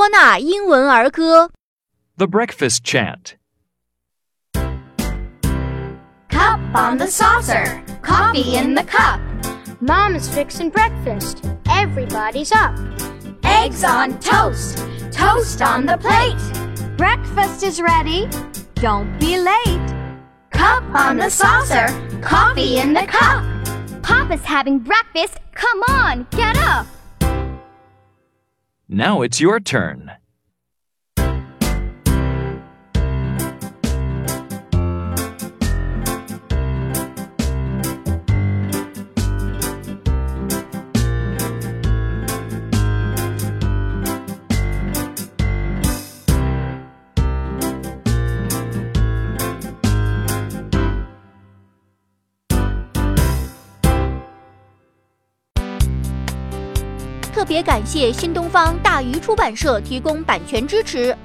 多纳英文儿歌。 The breakfast chant. Cup on the saucer, coffee in the cup. Mom is fixing breakfast. Everybody's up. Eggs on toast, toast on the plate. Breakfast is ready. Don't be late. Cup on the saucer, coffee in the cup. Papa's having breakfast. Come on, get up. Now it's your turn. 特别感谢新东方大鱼出版社提供版权支持。